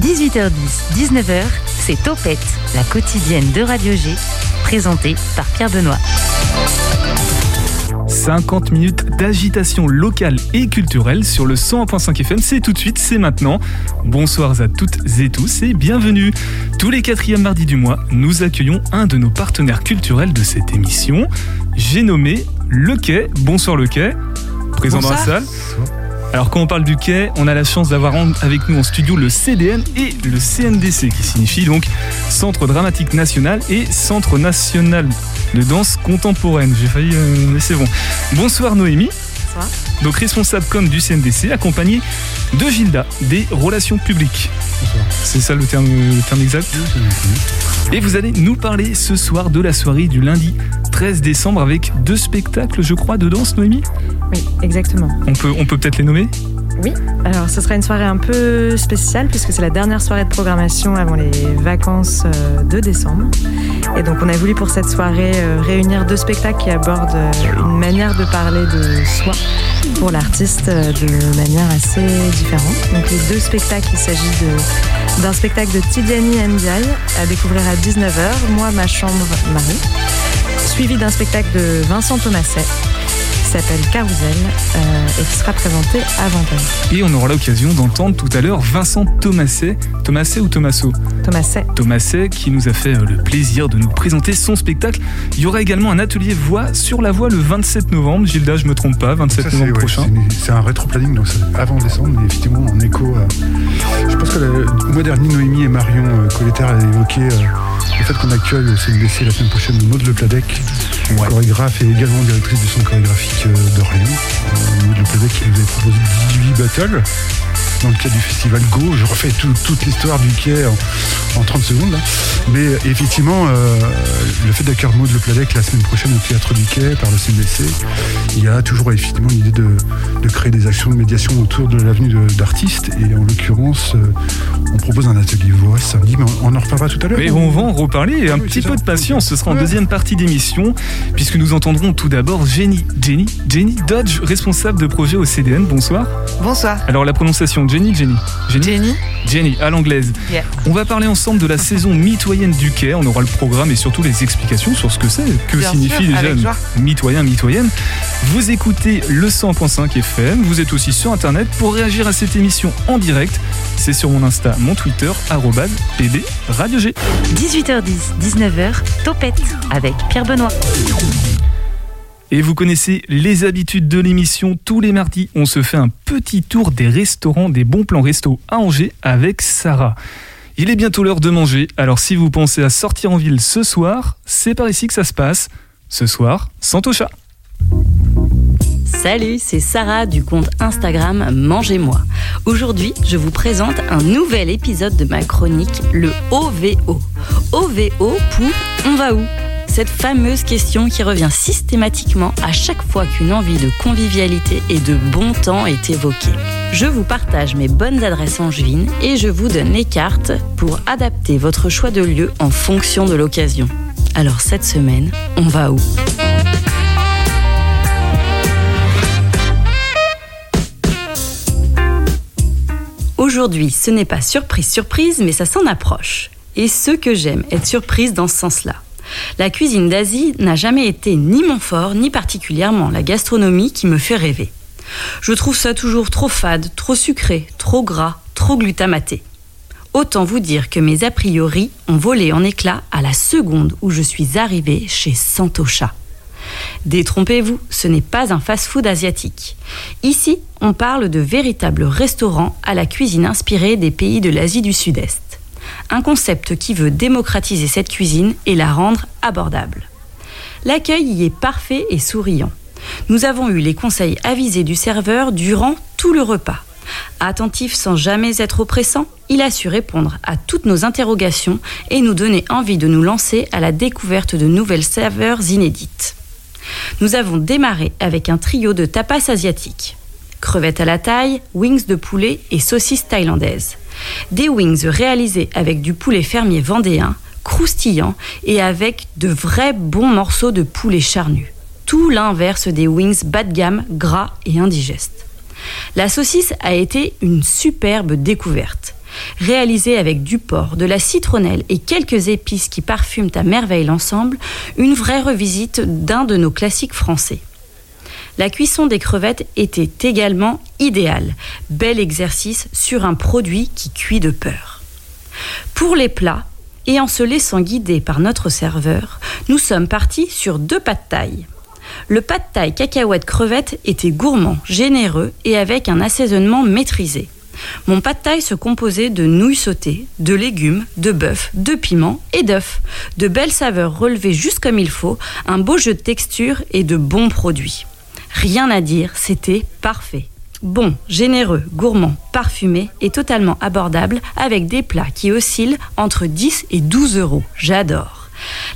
18h10, 19h, c'est Topette, la quotidienne de Radio G, présentée par Pierre Benoît. 50 minutes d'agitation locale et culturelle sur le 101.5 FM. C'est tout de suite, c'est maintenant. Bonsoir à toutes et tous et bienvenue. Tous les quatrièmes mardis du mois, nous accueillons un de nos partenaires culturels de cette émission. J'ai nommé Le Quai. Bonsoir Le Quai, présent dans la salle. Alors quand on parle du quai, on a la chance d'avoir avec nous en studio le CDN et le CNDC, qui signifie donc Centre Dramatique National et Centre National de Danse Contemporaine. J'ai failli, euh, mais c'est bon. Bonsoir Noémie. Bonsoir. Donc responsable com du CNDC, accompagné de Gilda, des relations publiques. C'est ça le terme, le terme exact? Et vous allez nous parler ce soir de la soirée du lundi 13 décembre avec deux spectacles, je crois, de danse, Noémie? Oui, exactement. On peut on peut peut-être les nommer? Oui, alors ce sera une soirée un peu spéciale puisque c'est la dernière soirée de programmation avant les vacances euh, de décembre. Et donc on a voulu pour cette soirée euh, réunir deux spectacles qui abordent euh, une manière de parler de soi pour l'artiste de manière assez différente. Donc les deux spectacles, il s'agit d'un spectacle de Tidiane Ndiaye à découvrir à 19h, Moi, ma chambre, Marie, suivi d'un spectacle de Vincent Thomaset s'appelle Carousel euh, et qui sera présenté à 20h. Et on aura l'occasion d'entendre tout à l'heure Vincent Thomaset, Thomaset ou Thomasso? Thomaset. Thomaset qui nous a fait euh, le plaisir de nous présenter son spectacle. Il y aura également un atelier voix sur la voix le 27 novembre. Gilda, je me trompe pas, 27 Ça, c'est novembre ouais, prochain. c'est- c'est un rétro-planning, donc c'est avant décembre, mais effectivement en écho. à- je pense que le mois dernier, Noémie et Marion euh, Colletter avaient évoqué euh, le fait qu'on accueille au CNDC la semaine prochaine Maud Le Pladec, Ouais. chorégraphe et également directrice du centre chorégraphique euh, d'Orléans. Euh, Maud Le Pladec nous avait proposé 18 battles dans le cadre du festival Go. Je refais tout- toute l'histoire du quai en, en 30 secondes. là. Mais euh, effectivement, euh, le fait d'accueillir Maud Le Pladec la semaine prochaine au théâtre du quai par le CNDC, il y a toujours effectivement l'idée de, de créer des actions de médiation autour de l'avenue d'artistes. Et en l'occurrence, euh, on propose un atelier voix samedi, mais on, on en reparlera tout à l'heure. Mais on va en reparler et un Oui, petit peu ça. de patience, ce sera en Ouais. deuxième partie d'émission, puisque nous entendrons tout d'abord Jenny, Jenny, Jenny Dodge, responsable de projet au CDN. Bonsoir. Bonsoir. Alors la prononciation Jenny, Jenny, Jenny, Jenny. Jenny à l'anglaise. Yeah. On va parler ensemble de la saison mitoyenne du quai. On aura le programme et surtout les explications sur ce que c'est, que Bien signifie sûr, déjà mitoyen, mitoyenne. Vous écoutez le 100.5 FM. Vous êtes aussi sur internet pour réagir à cette émission en direct. C'est sur mon Insta, mon Twitter, pb radio G. 18h10, 19h, Topette avec Pierre Benoît. Et vous connaissez les habitudes de l'émission. Tous les mardis, on se fait un petit tour des restaurants, des bons plans resto à Angers avec Sarah. Il est bientôt l'heure de manger, alors si vous pensez à sortir en ville ce soir, c'est par ici que ça se passe. Ce soir, Santocha. Salut, c'est Sarah du compte Instagram Mangez-moi. Aujourd'hui, je vous présente un nouvel épisode de ma chronique, le OVO. OVO pour On va où? Cette fameuse question qui revient systématiquement à chaque fois qu'une envie de convivialité et de bon temps est évoquée. Je vous partage mes bonnes adresses angevines et je vous donne les cartes pour adapter votre choix de lieu en fonction de l'occasion. Alors cette semaine, on va où? Aujourd'hui, ce n'est pas surprise surprise, mais ça s'en approche. Et ce que j'aime, être surprise dans ce sens-là. La cuisine d'Asie n'a jamais été ni mon fort, ni particulièrement la gastronomie qui me fait rêver. Je trouve ça toujours trop fade, trop sucré, trop gras, trop glutamaté. Autant vous dire que mes a priori ont volé en éclats à la seconde où je suis arrivée chez Santocha. Détrompez-vous, ce n'est pas un fast-food asiatique. Ici, on parle de véritables restaurants à la cuisine inspirée des pays de l'Asie du Sud-Est. Un concept qui veut démocratiser cette cuisine et la rendre abordable. L'accueil y est parfait et souriant. Nous avons eu les conseils avisés du serveur durant tout le repas. Attentif sans jamais être oppressant, il a su répondre à toutes nos interrogations et nous donner envie de nous lancer à la découverte de nouvelles saveurs inédites. Nous avons démarré avec un trio de tapas asiatiques. Crevettes à la taille, wings de poulet et saucisses thaïlandaises. Des wings réalisés avec du poulet fermier vendéen, croustillant et avec de vrais bons morceaux de poulet charnu. Tout l'inverse des wings bas de gamme, gras et indigestes. La saucisse a été une superbe découverte. Réalisée avec du porc, de la citronnelle et quelques épices qui parfument à merveille l'ensemble, une vraie revisite d'un de nos classiques français. La cuisson des crevettes était également idéale. Bel exercice sur un produit qui cuit de peur. Pour les plats, et en se laissant guider par notre serveur, nous sommes partis sur deux pas taille. Le pas de taille cacahuète crevette était gourmand, généreux et avec un assaisonnement maîtrisé. Mon pas taille se composait de nouilles sautées, de légumes, de bœuf, de piments et d'œufs. De belles saveurs relevées juste comme il faut, un beau jeu de texture et de bons produits. Rien à dire, c'était parfait. Bon, généreux, gourmand, parfumé et totalement abordable avec des plats qui oscillent entre 10 et 12 euros. J'adore.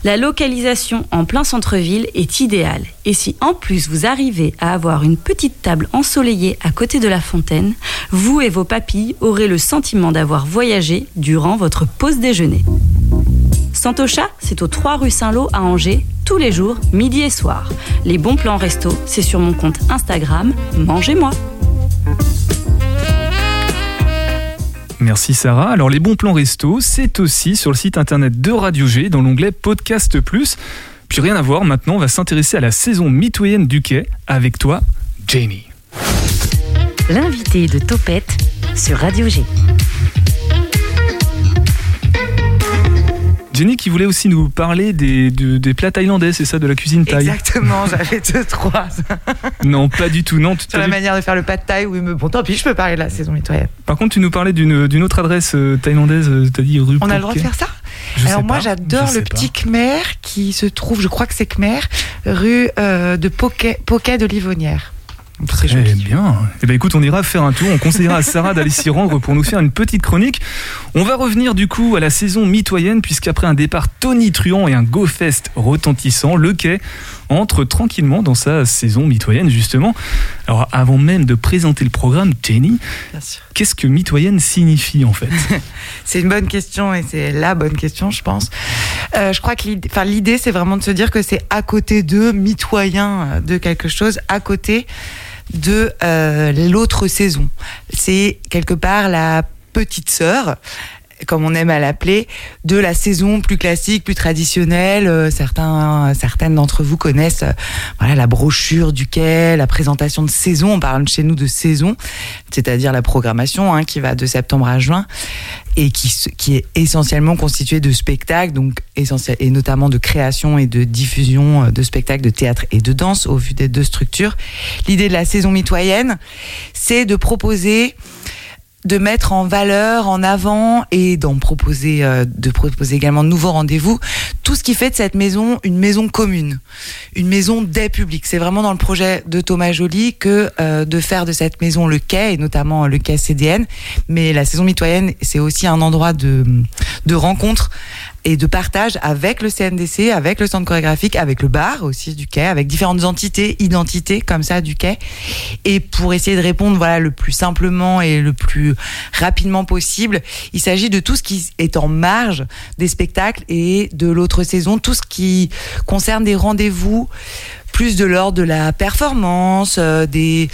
La localisation en plein centre-ville est idéale. Et si en plus vous arrivez à avoir une petite table ensoleillée à côté de la fontaine, vous et vos papilles aurez le sentiment d'avoir voyagé durant votre pause déjeuner. Santocha, c'est au 3 rue Saint-Lô à Angers, tous les jours, midi et soir. Les bons plans resto, c'est sur mon compte Instagram, mangez-moi. Merci Sarah. Alors les bons plans resto, c'est aussi sur le site internet de Radio G dans l'onglet Podcast Plus. Puis rien à voir, maintenant on va s'intéresser à la saison mitoyenne du quai avec toi, Jamie. L'invité de Topette sur Radio G. Jenny qui voulait aussi nous parler des, de- des plats thaïlandais, c'est ça, de la cuisine thaï Exactement, j'avais deux, trois. Non, pas du tout. Non, tu- Sur la manière de faire le de taille, oui, mais bon, tant pis, je peux parler de la saison mitoyenne. Par contre, tu nous parlais d'une autre adresse euh, thaïlandaise, euh, t'as dit rue On a le droit de faire ça Je Alors moi, j'adore le pas. petit Khmer qui se trouve, je crois que c'est Khmer, rue euh, de Poquet, Poquet de Livonnière. Très joli. bien. Eh ben écoute, on ira faire un tour. On conseillera à Sarah d'aller s'y rendre pour nous faire une petite chronique. On va revenir du coup à la saison mitoyenne, puisqu'après un départ tonitruant et un go fest retentissant, le quai entre tranquillement dans sa saison mitoyenne justement. Alors avant même de présenter le programme, Jenny, qu'est-ce que mitoyenne signifie en fait? C'est une bonne question et c'est la bonne question, je pense. Euh, je crois que l'idée, enfin, l'idée, c'est vraiment de se dire que c'est à côté de, mitoyen de quelque chose, à côté de euh, l'autre saison. C'est quelque part la petite sœur comme on aime à l'appeler, de la saison plus classique, plus traditionnelle. Euh, certains, certaines d'entre vous connaissent euh, voilà, la brochure du quai, la présentation de saison. On parle chez nous de saison, c'est-à-dire la programmation hein, qui va de septembre à juin et qui, qui est essentiellement constituée de spectacles, donc essentiel, et notamment de création et de diffusion euh, de spectacles de théâtre et de danse au vu des deux structures. L'idée de la saison mitoyenne, c'est de proposer de mettre en valeur, en avant et d'en proposer, euh, de proposer également de nouveaux rendez-vous. Tout ce qui fait de cette maison une maison commune, une maison des publics. C'est vraiment dans le projet de Thomas Joly que euh, de faire de cette maison le quai et notamment le quai CDN. Mais la saison mitoyenne, c'est aussi un endroit de, de rencontre et de partage avec le CNDC, avec le centre chorégraphique, avec le bar aussi du quai, avec différentes entités, identités comme ça du quai. Et pour essayer de répondre voilà le plus simplement et le plus rapidement possible, il s'agit de tout ce qui est en marge des spectacles et de l'autre saison, tout ce qui concerne des rendez-vous plus de l'ordre de la performance, euh, des,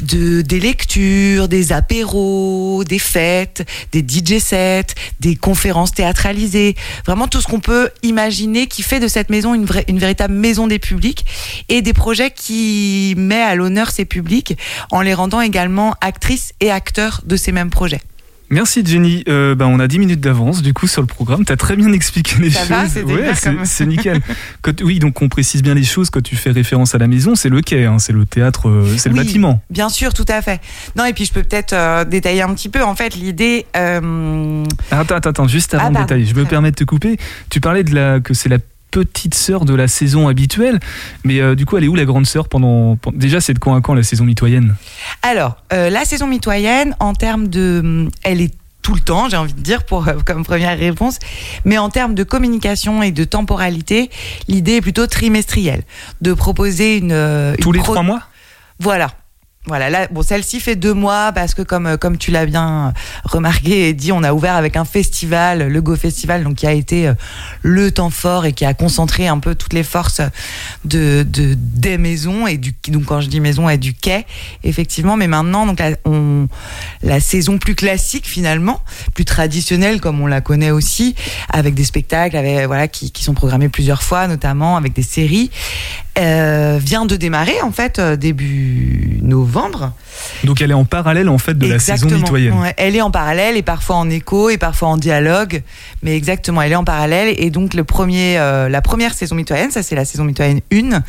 de, des lectures, des apéros, des fêtes, des DJ sets, des conférences théâtralisées, vraiment tout ce qu'on peut imaginer qui fait de cette maison une, vraie, une véritable maison des publics et des projets qui met à l'honneur ces publics en les rendant également actrices et acteurs de ces mêmes projets. Merci Jenny. Euh, bah, on a 10 minutes d'avance du coup sur le programme. Tu as très bien expliqué les Ça choses. Ouais, c'est nickel. Quand- oui, donc on précise bien les choses quand tu fais référence à la maison. C'est le quai, hein, c'est le théâtre, euh, c'est le bâtiment. Bien sûr, tout à fait. Non, et puis je peux peut-être euh, détailler un petit peu. En fait, l'idée, euh, Ah, Attends, attends, attends, juste avant Ah, de pardon. détailler, je me permets de te couper. Tu parlais de la que c'est la petite sœur de la saison habituelle, mais euh, du coup, elle est où la grande sœur pendant, pendant- Déjà, c'est de quand à quand la saison mitoyenne? Alors, euh, la saison mitoyenne, en termes de. Elle est tout le temps, j'ai envie de dire, pour, euh, comme première réponse. Mais en termes de communication et de temporalité, l'idée est plutôt trimestrielle. De proposer une. Tous une les pro- trois mois? Voilà. Voilà, là, bon, celle-ci fait deux mois parce que comme euh, comme tu l'as bien remarqué et dit, on a ouvert avec un festival, le Go Festival, donc qui a été euh, le temps fort et qui a concentré un peu toutes les forces de, de des maisons et du donc quand je dis maison et du quai, effectivement. Mais maintenant, donc la, on, la saison plus classique finalement, plus traditionnelle comme on la connaît aussi, avec des spectacles, avec voilà qui sont programmés plusieurs fois, notamment avec des séries. Euh, vient de démarrer en fait euh, début novembre. Donc elle est en parallèle en fait de la saison mitoyenne. Ouais, elle est en parallèle et parfois en écho et parfois en dialogue, mais exactement, elle est en parallèle et donc le premier, euh, la première saison mitoyenne, ça c'est la saison mitoyenne 1,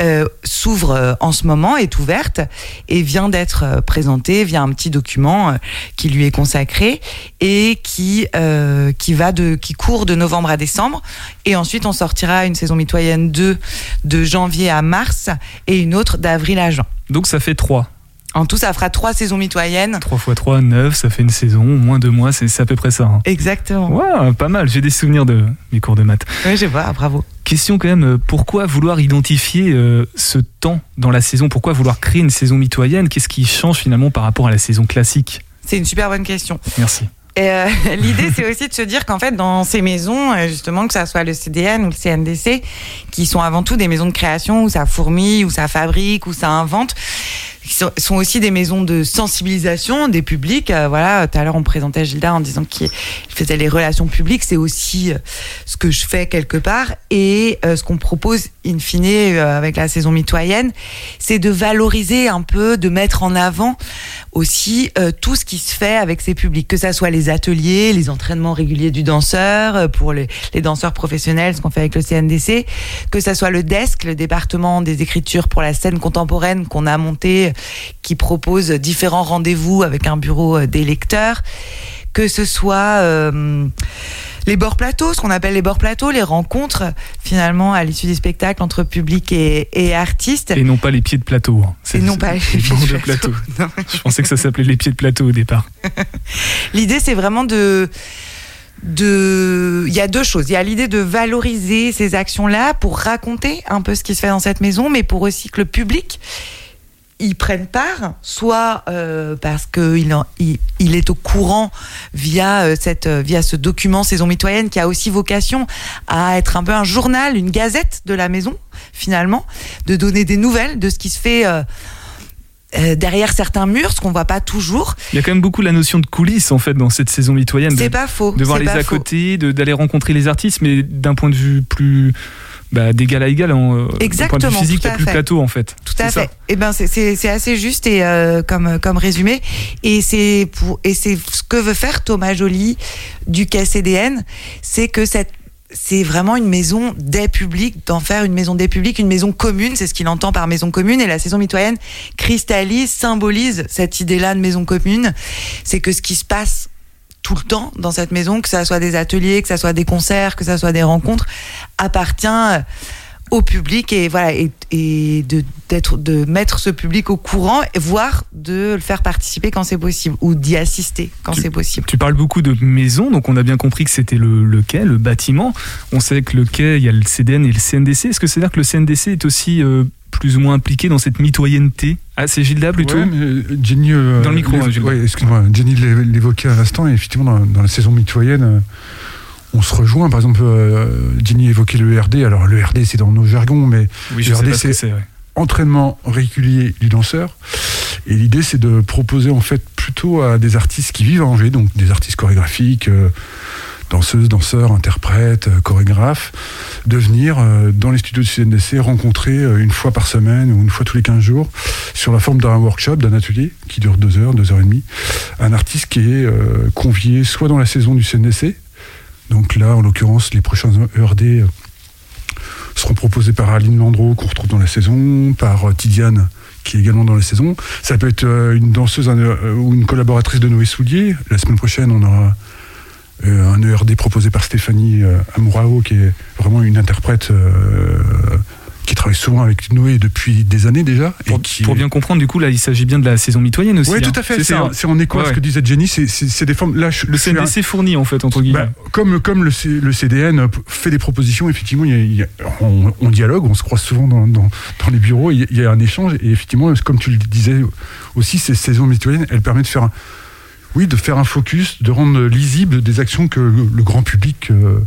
euh, s'ouvre euh, en ce moment, est ouverte et vient d'être présentée via un petit document qui lui est consacré et qui euh, qui va de qui court de novembre à décembre et ensuite on sortira une saison mitoyenne 2 de janvier à mars et une autre d'avril à juin. Donc ça fait 3. En tout, ça fera trois saisons mitoyennes. 3 x 3, 9, ça fait une saison, moins deux mois, c'est à peu près ça. hein. Exactement. Ouais, pas mal, j'ai des souvenirs de mes cours de maths. Oui, je vois, bravo. Question quand même, euh, pourquoi vouloir identifier euh, ce temps dans la saison? Pourquoi vouloir créer une saison mitoyenne? Qu'est-ce qui change finalement par rapport à la saison classique? C'est une super bonne question. Merci. Et euh, l'idée, c'est aussi de se dire qu'en fait, dans ces maisons, euh, justement, que ça soit le CDN ou le CNDC, qui sont avant tout des maisons de création où ça fourmille, où ça fabrique, où ça invente, qui sont- aussi des maisons de sensibilisation des publics. Euh, voilà, tout à l'heure, on présentait Gilda en disant qu'il faisait les relations publiques. C'est aussi euh, ce que je fais quelque part. Et euh, ce qu'on propose, in fine, avec la saison mitoyenne, c'est de valoriser un peu, de mettre en avant aussi tout ce qui se fait avec ces publics, que ça soit les ateliers, les entraînements réguliers du danseur pour les, les danseurs professionnels, ce qu'on fait avec le CNDC, que ça soit le DESC, le département des écritures pour la scène contemporaine qu'on a monté, qui propose différents rendez-vous avec un bureau euh, des lecteurs, que ce soit euh, les bords plateaux, ce qu'on appelle les bords plateaux, les rencontres finalement à l'issue des spectacles entre public et, et artistes. Et non pas les pieds de plateau. hein. Et non pas les pieds de plateau. plateau. Je pensais que ça s'appelait les pieds de plateau au départ. L'idée, c'est vraiment de. De, il y a deux choses. Il y a l'idée de valoriser ces actions-là pour raconter un peu ce qui se fait dans cette maison, mais pour aussi que le public y prenne part, soit euh, parce qu'il en- il, il est au courant via euh, cette euh, via ce document saison mitoyenne qui a aussi vocation à être un peu un journal, une gazette de la maison finalement, de donner des nouvelles de ce qui se fait euh, euh, derrière certains murs, ce qu'on voit pas toujours. Il y a quand même beaucoup la notion de coulisses en fait dans cette saison mitoyenne. C'est pas faux. de voir les à côté, d'aller rencontrer les artistes, mais d'un point de vue plus. Bah, d'égal à égal, en, euh, d'un point de Exactement, vue physique, il y à a plus fait. plateau en fait. Tout à fait. Et ben c'est- c'est c'est assez juste et euh, comme comme résumé et c'est pour et c'est ce que veut faire Thomas Joly du KCDN, c'est que cette c'est vraiment une maison des publics, d'en faire une maison des publics, une maison commune, c'est ce qu'il entend par maison commune. Et la saison mitoyenne cristallise, symbolise cette idée-là de maison commune. C'est que ce qui se passe tout le temps dans cette maison, que ça soit des ateliers, que ça soit des concerts, que ça soit des rencontres, appartient euh, au public et voilà et, et de d'être de mettre ce public au courant et voire de le faire participer quand c'est possible ou d'y assister quand c'est possible. Tu parles beaucoup de maisons, donc on a bien compris que c'était le, le quai, le bâtiment. On sait que le quai, il y a le CDN et le CNDC. Est-ce que c'est-à-dire que le CNDC est aussi euh, plus ou moins impliqué dans cette mitoyenneté Ah, c'est Gilda plutôt Ouais, mais euh, Jenny. euh, Dans le micro, hein, ouais, excuse-moi. Jenny l'é- l'évoquait à l'instant, et effectivement, dans, dans la saison mitoyenne, euh, on se rejoint. Par exemple, euh, Jenny évoquait le RD. Alors, le RD, c'est dans nos jargons, mais Oui, ce que c'est- ouais. entraînement régulier du danseur. Et l'idée, c'est de proposer en fait plutôt à des artistes qui vivent à Angers, donc des artistes chorégraphiques, euh, danseuses, danseurs, interprètes, euh, chorégraphes, de venir euh, dans les studios du CNDC rencontrer euh, une fois par semaine ou une fois tous les 15 jours, sur la forme d'un workshop, d'un atelier qui dure deux heures, deux heures et demie, un artiste qui est convié soit dans la saison du CNDC, donc là, en l'occurrence, les prochains ERD seront proposés par Aline Landreau, qu'on retrouve dans la saison, par Tidiane, qui est également dans la saison. Ça peut être une danseuse ou une collaboratrice de Noé Soulier. La semaine prochaine, on aura un ERD proposé par Stéphanie euh, Amourao, qui est vraiment une interprète euh, qui travaille souvent avec Noé depuis des années déjà. Pour, et qui pour bien comprendre, du coup, là, il s'agit bien de la saison mitoyenne aussi. Oui, hein. tout à fait. C'est hein. en écho à Ouais, ce que disait Jenny. C'est- des formes. Là, je- Le suis un- CNDC fournit, en fait, entre guillemets. bah, comme comme le, C- le CDN fait des propositions, effectivement, il y a- il y a- on, on dialogue, on se croise souvent dans, dans, dans les bureaux, il y, a, il y a un échange, et effectivement, comme tu le disais aussi, ces saisons mitoyennes, elles permettent de faire un, oui, de faire un focus, de rendre lisible des actions que le, grand public euh,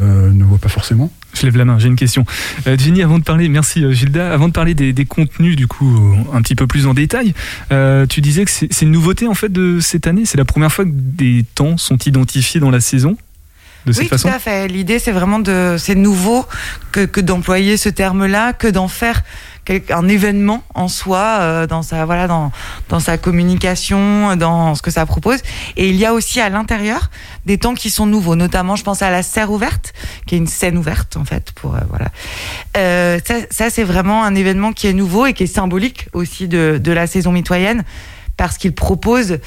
euh, ne voit pas forcément. Je lève la main, j'ai une question. Euh, Jenny, avant de parler, merci euh, Gilda, avant de parler des, des contenus du coup un petit peu plus en détail, euh, tu disais que c'est une nouveauté en fait de cette année, c'est la première fois que des temps sont identifiés dans la saison de cette Oui, façon. tout à fait. L'idée, c'est vraiment de, c'est nouveau que, que d'employer ce terme-là, que d'en faire un événement en soi, euh, dans sa, voilà, dans, dans sa communication, dans ce que ça propose. Et il y a aussi à l'intérieur des temps qui sont nouveaux, notamment, je pense à la serre ouverte, qui est une scène ouverte, en fait, pour, euh, voilà. Euh, ça, ça c'est vraiment un événement qui est nouveau et qui est symbolique aussi de, de la saison mitoyenne, parce qu'il propose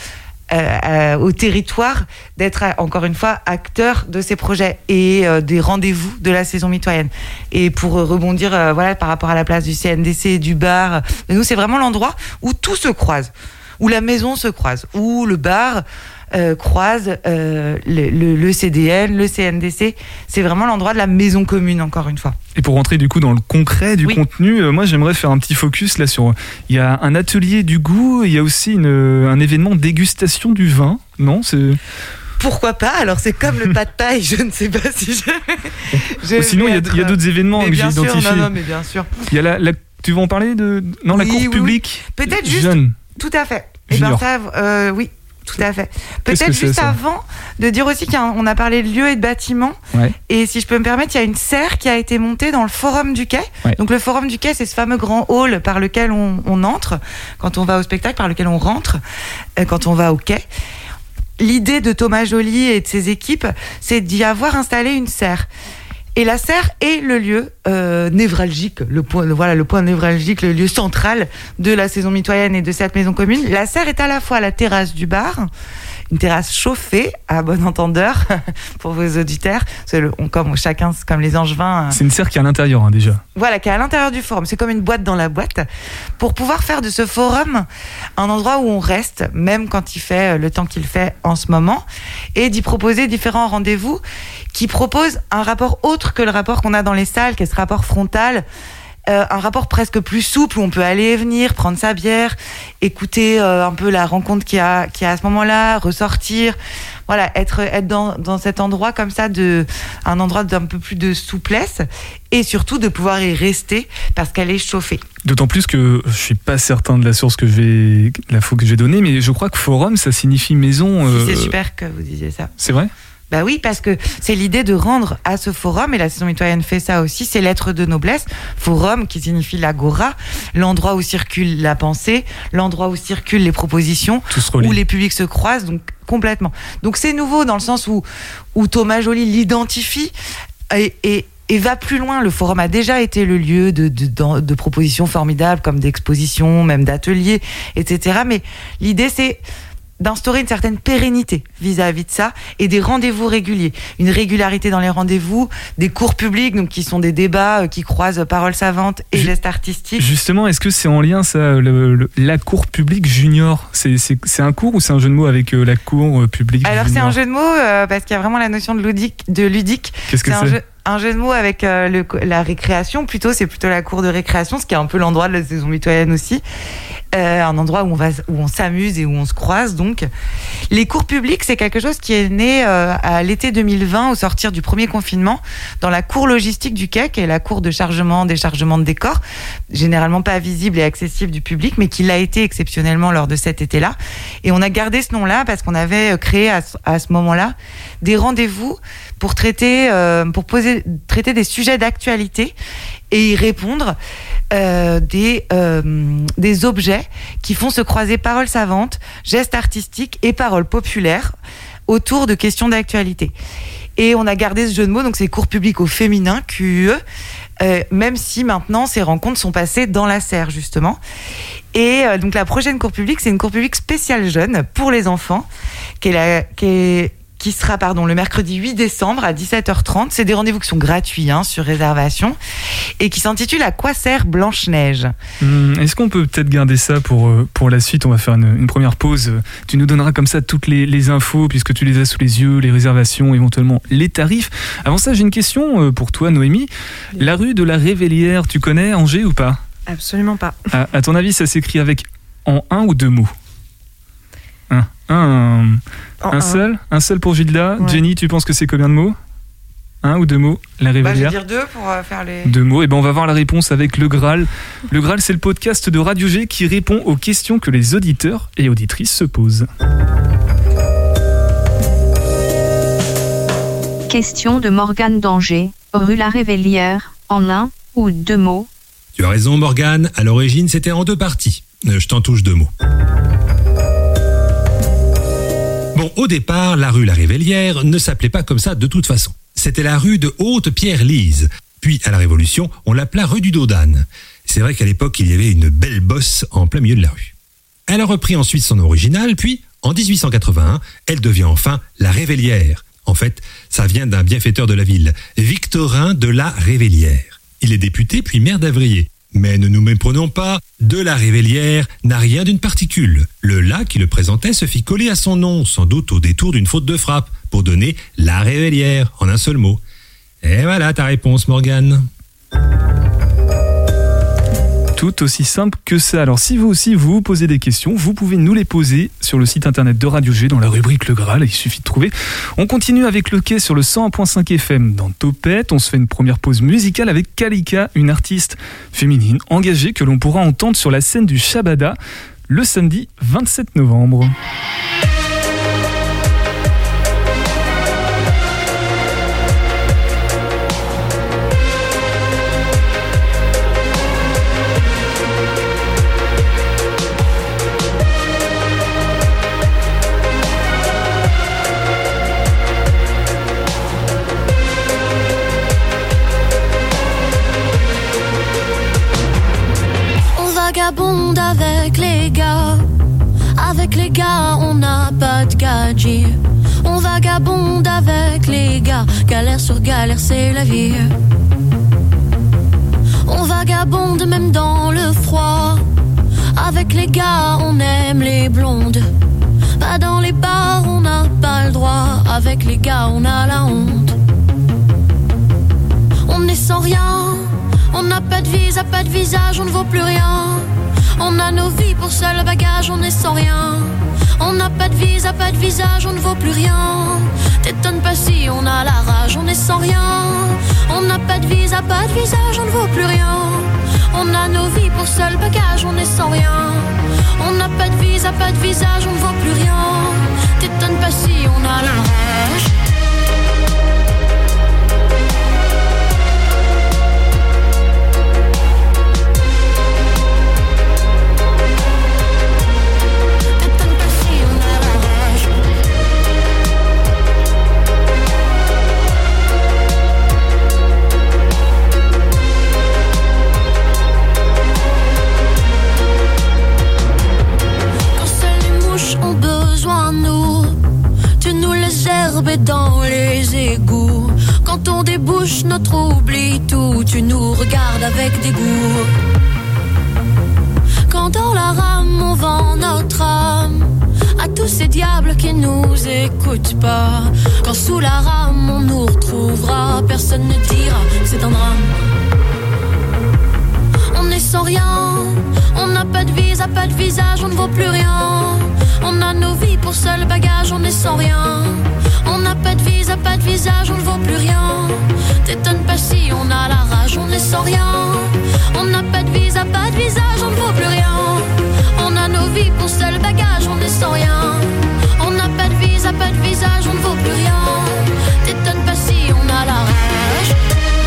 euh, euh, au territoire d'être euh, encore une fois acteur de ces projets et euh, des rendez-vous de la saison mitoyenne. Et pour rebondir voilà par rapport à la place du CNDC du bar, nous c'est vraiment l'endroit où tout se croise, où la maison se croise, où le bar euh, croise euh, le, le- le CDN, le CNDC. C'est vraiment l'endroit de la maison commune encore une fois. Et pour rentrer du coup dans le concret du Oui. contenu, euh, moi j'aimerais faire un petit focus là sur. Il y a un atelier du goût, il y a aussi une, un événement dégustation du vin, non? C'est Pourquoi pas? Alors c'est comme le pas de paille, je ne sais pas si je. je Sinon il y a, y d'autres événements Mais que j'ai identifiés. non, non, mais bien sûr. Il y a la, la- tu veux en parler de non la cour oui, oui. publique? Peut-être juste jeune. Tout à fait. Et ben Junior. ça, euh, oui, tout à fait. Peut-être juste avant de dire aussi qu'on a parlé de lieux et de bâtiments. Ouais. Et si je peux me permettre, il y a une serre qui a été montée dans le forum du quai. Ouais. Donc le forum du quai, c'est ce fameux grand hall par lequel on, on entre quand on va au spectacle, par lequel on rentre euh, quand on va au quai. L'idée de Thomas Joly et de ses équipes, c'est d'y avoir installé une serre. Et la serre est le lieu euh, névralgique, le point, voilà, le point névralgique, le lieu central de la saison mitoyenne et de cette maison commune. La serre est à la fois la terrasse du bar, une terrasse chauffée, à bon entendeur, pour vos auditeurs. C'est le- on- comme chacun, comme les angevins, euh, C'est une serre qui est à l'intérieur hein, déjà. voilà, qui est à l'intérieur du forum. C'est comme une boîte dans la boîte. Pour pouvoir faire de ce forum un endroit où on reste, même quand il fait euh, le temps qu'il fait en ce moment, et d'y proposer différents rendez-vous qui proposent un rapport autre que le rapport qu'on a dans les salles, qui est ce rapport frontal. Euh, un rapport presque plus souple où on peut aller et venir, prendre sa bière, écouter euh, un peu la rencontre qu'il y a, qu'il y a à ce moment-là, ressortir, voilà, être, être dans, dans cet endroit comme ça, de, un endroit d'un peu plus de souplesse et surtout de pouvoir y rester parce qu'elle est chauffée. D'autant plus que je suis pas certain de la source que je vais, la faux que je vais donner, mais je crois que forum, ça signifie maison. Si euh, C'est super que vous disiez ça. C'est vrai? Bah oui, parce que c'est l'idée de rendre à ce forum, et la saison mitoyenne fait ça aussi, c'est lettre de noblesse. Forum qui signifie l'agora, l'endroit où circule la pensée, l'endroit où circulent les propositions, où les publics se croisent, donc complètement. Donc c'est nouveau dans le sens où, où Thomas Joly l'identifie et, et, et va plus loin. Le forum a déjà été le lieu de, de, de propositions formidables, comme d'expositions, même d'ateliers, etc. Mais l'idée, c'est d'instaurer une certaine pérennité vis-à-vis de ça et des rendez-vous réguliers, une régularité dans les rendez-vous, des cours publics donc qui sont des débats euh, qui croisent paroles savantes et gestes artistiques. Justement, est-ce que c'est en lien ça, le- le- la cour publique junior? C'est un cours ou c'est un jeu de mots avec euh, la cour euh, publique Alors c'est un jeu de mots euh, parce qu'il y a vraiment la notion de ludique, de ludique. Qu'est-ce que C'est un jeu, de mots avec euh, la récréation, plutôt, c'est plutôt la cour de récréation, ce qui est un peu l'endroit de la saison mitoyenne aussi. Euh, un endroit où on, va, où on s'amuse et où on se croise, donc. Les cours publics, c'est quelque chose qui est né euh, à l'été 2020, au sortir du premier confinement, dans la cour logistique du qui est la cour de chargement, déchargement de décors, généralement pas visible et accessible du public, mais qui l'a été exceptionnellement lors de cet été-là. Et on a gardé ce nom-là parce qu'on avait créé à à ce moment-là des rendez-vous pour traiter, euh, pour poser, traiter des sujets d'actualité et y répondre euh, des, euh, des objets qui font se croiser paroles savantes, gestes artistiques et paroles populaires autour de questions d'actualité. Et on a gardé ce jeu de mots, donc c'est cours publics au féminin, QE, euh, même si maintenant ces rencontres sont passées dans la serre, justement. Et donc la prochaine cours publique, c'est une cours publique spéciale jeune pour les enfants, qui est qui sera pardon, le mercredi 8 décembre à 17h30. C'est des rendez-vous qui sont gratuits hein, sur réservation et qui s'intitule À quoi sert Blanche-Neige Hum, Est-ce qu'on peut peut-être garder ça pour, euh, pour la suite? On va faire une, une première pause. Tu nous donneras comme ça toutes les, les infos puisque tu les as sous les yeux, les réservations, éventuellement les tarifs. Avant ça, j'ai une question euh, pour toi, Noémie. La rue de la Révélière, tu connais Angers ou pas? Absolument pas. à, à ton avis, ça s'écrit avec en un ou deux mots? Un. Un, seul? Un seul pour Gilda. Ouais. Jenny, tu penses que c'est combien de mots? Un ou deux mots La bah, Je vais dire deux pour euh, faire les. Deux mots. Et ben on va voir la réponse avec le Graal. Le Graal, c'est le podcast de Radio G qui répond aux questions que les auditeurs et auditrices se posent. Question de Morgane d'Angers, rue La Révélière, en un ou deux mots? Tu as raison, Morgane. À l'origine, c'était en deux parties. Euh, Je t'en touche deux mots. Au départ, la rue La Révélière ne s'appelait pas comme ça de toute façon. C'était la rue de Haute-Pierre-Lise. Puis, à la Révolution, on l'appela rue du Dodane. C'est vrai qu'à l'époque, il y avait une belle bosse en plein milieu de la rue. Elle a repris ensuite son original, puis, en 1881, elle devient enfin la Révélière. En fait, ça vient d'un bienfaiteur de la ville, Victorin de la Révélière. Il est député puis maire d'Avrier. Mais ne nous méprenons pas, de la Révélière n'a rien d'une particule. Le la qui le présentait se fit coller à son nom, sans doute au détour d'une faute de frappe, pour donner la Révélière en un seul mot. Et voilà ta réponse, Morgane. Tout aussi simple que ça. Alors si vous aussi vous posez des questions, vous pouvez nous les poser sur le site internet de Radio G dans la rubrique Le Graal, il suffit de trouver. On continue avec le quai sur le 101.5 FM dans Topette. On se fait une première pause musicale avec Kalika, une artiste féminine engagée que l'on pourra entendre sur la scène du Shabada le samedi 27 novembre. Vagabonde avec les gars. Avec les gars, on n'a pas de gadget. On vagabonde avec les gars. Galère sur galère, c'est la vie. On vagabonde même dans le froid. Avec les gars, on aime les blondes. Pas dans les bars, on n'a pas le droit. Avec les gars, on a la honte. On est sans rien. On n'a pas de visa, pas de visage, on ne vaut plus rien. On a nos vies pour seul bagage, on est sans rien. On n'a pas de visa, pas de visage, on ne vaut plus rien. T'étonnes pas si on a la rage, on est sans rien. On n'a pas de visa, pas de visage, on ne vaut plus rien. On a nos vies pour seul bagage, on est sans rien. On n'a pas de visa, pas de visage, on ne vaut plus rien. T'étonnes pas si on a la rage. Dans les égouts. Quand on débouche notre oubli tout, tu nous regardes avec dégoût. Quand dans la rame on vend notre âme à tous ces diables qui nous écoutent pas. Quand sous la rame on nous retrouvera, personne ne dira que c'est un drame. On est sans rien, on n'a pas de visa, pas de visage, on ne vaut plus rien. On a nos vies pour seul bagage, on est sans rien. On n'a pas de visa, pas de visage, on ne vaut plus rien. T'étonnes pas si on a la rage, on est sans rien. On n'a pas de visa, pas de visage, on ne vaut plus rien. On a nos vies pour seul bagage, on est sans rien. On n'a pas de visa, pas de visage, on ne vaut plus rien. T'étonnes pas si on a la rage.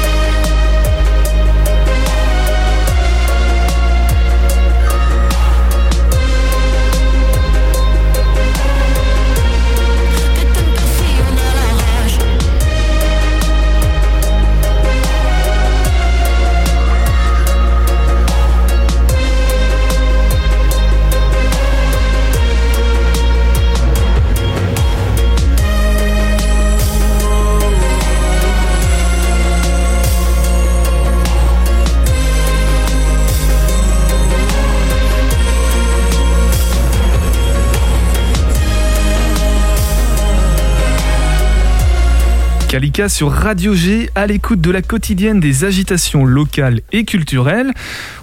Kalika sur Radio G, à l'écoute de la quotidienne des agitations locales et culturelles.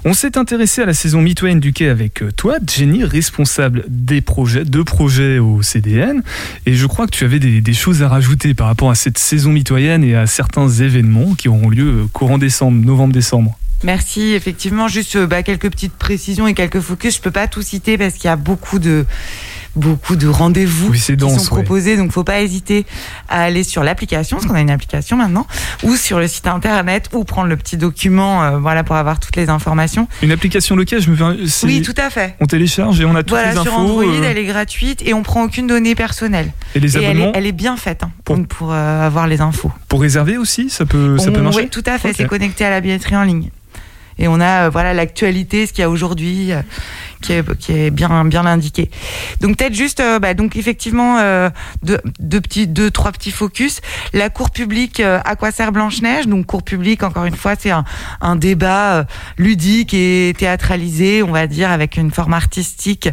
On s'est intéressé à la saison mitoyenne du quai avec euh, toi, Jenny, responsable des projets, de projets au CDN. Et je crois que tu avais des, choses à rajouter par rapport à cette saison mitoyenne et à certains événements qui auront lieu euh, courant décembre, novembre-décembre. Merci, effectivement, juste euh, bah, quelques petites précisions et quelques focus. Je peux pas tout citer parce qu'il y a beaucoup de beaucoup de rendez-vous Oui, qui dense, sont ouais. proposés, donc faut pas hésiter à aller sur l'application, parce qu'on a une application maintenant, ou sur le site internet, ou prendre le petit document, euh, voilà, pour avoir toutes les informations. Une application locale, je me fais. Oui, tout à fait. On télécharge et on a toutes Voilà, les sur infos. Android, euh, elle est gratuite et on prend aucune donnée personnelle. et les Et elle abonnements est, elle est bien faite hein, pour, euh, avoir les infos. pour réserver aussi, ça peut, ça peut On- marcher. oui, tout à fait, c'est connecté à la billetterie en ligne. Et on a voilà l'actualité, ce qu'il y a aujourd'hui, qui est, bien bien indiqué. Donc peut-être juste, euh, bah, donc effectivement euh, deux, petits, deux trois petits focus. La cour publique euh, à quoi sert Blanche Neige Donc cour publique, encore une fois, c'est un, débat ludique et théâtralisé, on va dire, avec une forme artistique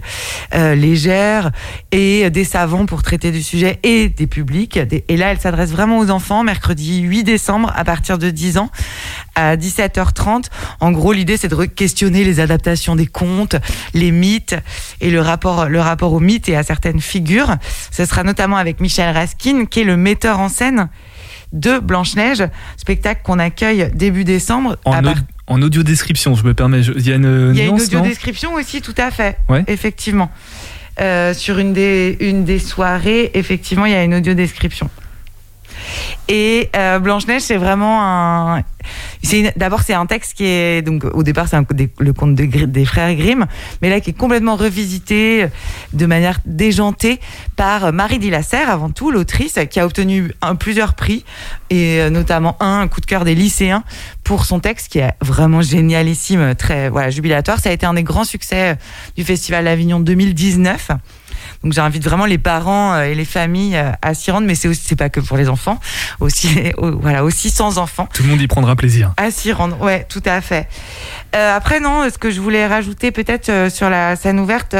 légère et des savants pour traiter du sujet et des publics. Et là, elle s'adresse vraiment aux enfants, mercredi 8 décembre à partir de 10 ans à 17h30. En gros, l'idée, c'est de questionner les adaptations des contes, les mythes et le rapport, le rapport aux mythes et à certaines figures. Ce sera notamment avec Michel Raskin, qui est le metteur en scène de Blanche-Neige, spectacle qu'on accueille début décembre. En, au- audio description, je me permets. je- Il y a une, il y a une audio description aussi, tout à fait. Ouais. Effectivement. Euh, sur une des, une des soirées, effectivement, il y a une audio description. Et euh, Blanche-Neige, c'est vraiment un. D'abord, c'est un texte qui est. Donc, au départ, c'est le conte des frères Grimm, mais là, qui est complètement revisité de manière déjantée par Marie Dillasser, avant tout, l'autrice, qui a obtenu plusieurs prix, et euh, notamment un, un coup de cœur des lycéens pour son texte, qui est vraiment génialissime, très voilà, jubilatoire. Ça a été un des grands succès euh, du Festival d'Avignon 2019. Donc j'invite vraiment les parents euh, et les familles euh, à s'y rendre, mais c'est aussi c'est pas que pour les enfants, aussi voilà aussi sans enfants Tout le monde y prendra plaisir. à s'y rendre. Ouais, tout à fait. Euh, après non, ce que je voulais rajouter peut-être euh, sur la scène ouverte,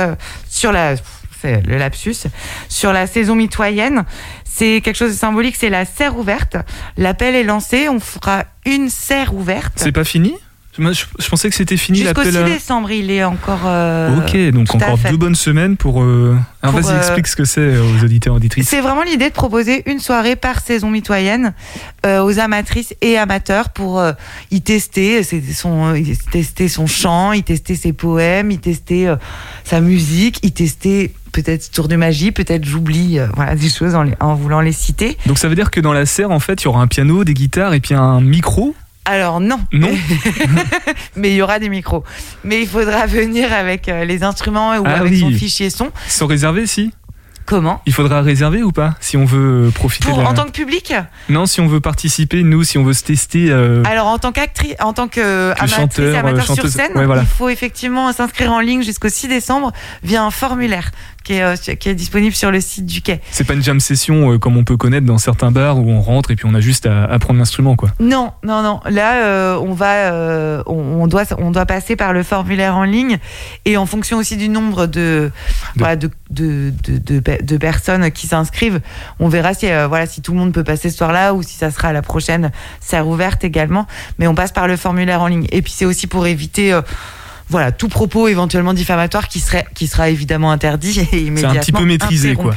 sur la c'est le lapsus, sur la saison mitoyenne, c'est quelque chose de symbolique, c'est la serre ouverte. L'appel est lancé, on fera une serre ouverte. C'est pas fini? Je, je pensais que c'était fini Jusqu'au 6 l'appel à... décembre, il est encore. euh, Ok, donc encore deux bonnes semaines pour. euh, Alors Pour, vas-y, euh, explique ce que c'est aux auditeurs et auditrices. C'est vraiment l'idée de proposer une soirée par saison mitoyenne aux amatrices et amateurs pour y tester son, y tester son chant, y tester ses poèmes, y tester sa musique, y tester peut-être tour de magie, peut-être j'oublie euh, voilà des choses en, les- en voulant les citer. Donc ça veut dire que dans la serre, en fait, il y aura un piano, des guitares et puis un micro Alors non, Non mais il y aura des micros. Mais il faudra venir avec euh, les instruments ou Ah avec oui. son fichier son. Ils sont réservés, si? Comment? Il faudra réserver ou pas Si on veut profiter Pour de la... en tant que public? Non, si on veut participer, nous, si on veut se tester... euh, Alors en tant qu'actrice, en tant que chanteur, amateur euh, chanteuse, sur scène, ouais, voilà. il faut effectivement s'inscrire en ligne jusqu'au 6 décembre via un formulaire qui est, euh, qui est disponible sur le site du quai. C'est pas une jam session euh, comme on peut connaître dans certains bars où on rentre et puis on a juste à apprendre l'instrument, quoi. Non, non, non. Là, euh, on va, on, on doit, on doit passer par le formulaire en ligne et en fonction aussi du nombre de, de, de, de, de, pe- de personnes qui s'inscrivent, on verra si, voilà, si tout le monde peut passer ce soir-là ou si ça sera à la prochaine serre ouverte également. Mais on passe par le formulaire en ligne. Et puis c'est aussi pour éviter. euh, voilà, tout propos éventuellement diffamatoire qui serait qui sera évidemment interdit et immédiatement petit peu maîtrisé, quoi.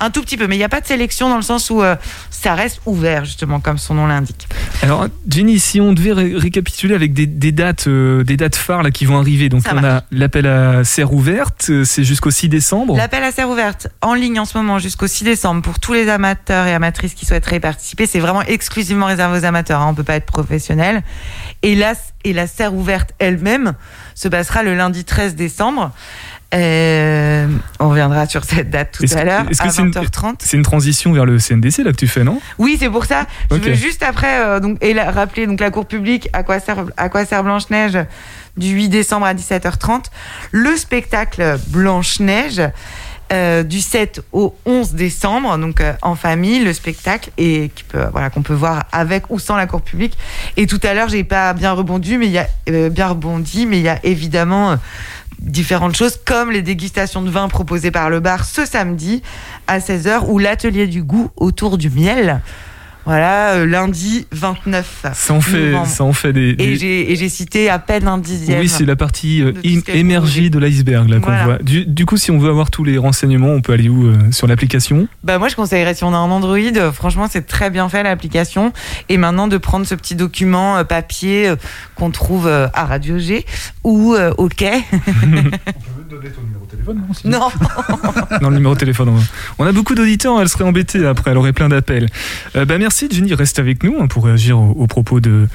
Un tout petit peu, mais il n'y a pas de sélection dans le sens où euh, ça reste ouvert justement comme son nom l'indique. Alors, Jenny, si on devait ré- récapituler avec des, des dates, euh, des dates phares là qui vont arriver, donc Ça on marche. a l'appel à serre ouverte, euh, c'est jusqu'au 6 décembre. L'appel à serre ouverte en ligne en ce moment jusqu'au 6 décembre pour tous les amateurs et amatrices qui souhaiteraient y participer. C'est vraiment exclusivement réservé aux amateurs. Hein. On peut pas être professionnel. Et la, et la serre ouverte elle-même se passera le lundi 13 décembre. Euh, on reviendra sur cette date tout à l'heure à que c'est une, 20h30. c'est une transition vers le CNDC là que tu fais, non? Oui, c'est pour ça. Je veux juste après euh, donc et la- rappeler donc la cour publique à quoi sert à quoi sert Blanche Neige du 8 décembre à 17h30, le spectacle Blanche Neige euh, du 7 au 11 décembre, donc euh, en famille, le spectacle et qui peut qu'on peut voir avec ou sans la cour publique. Et tout à l'heure, j'ai pas bien rebondi, mais il y a euh, bien rebondi, mais il y a évidemment différentes choses comme les dégustations de vin proposées par le bar ce samedi à 16h ou l'atelier du goût autour du miel. Voilà, euh, lundi 29 Ça en fait, ça en fait des. Et des- j'ai et j'ai cité à peine un dixième. Oui, c'est la partie euh, de émergée de l'iceberg là qu'on voit. Du, du coup, si on veut avoir tous les renseignements, on peut aller où euh, Sur l'application? Bah moi je conseillerais si on a un Android, euh, franchement c'est très bien fait l'application. Et maintenant de prendre ce petit document euh, papier qu'on trouve à Radio G ou au quai. On peut même donner ton numéro de téléphone, non non. le numéro de téléphone. On a beaucoup d'auditeurs, elle serait embêtée après, elle aurait plein d'appels. Euh, bah merci Jenny, reste avec nous hein, pour réagir aux, aux propos de,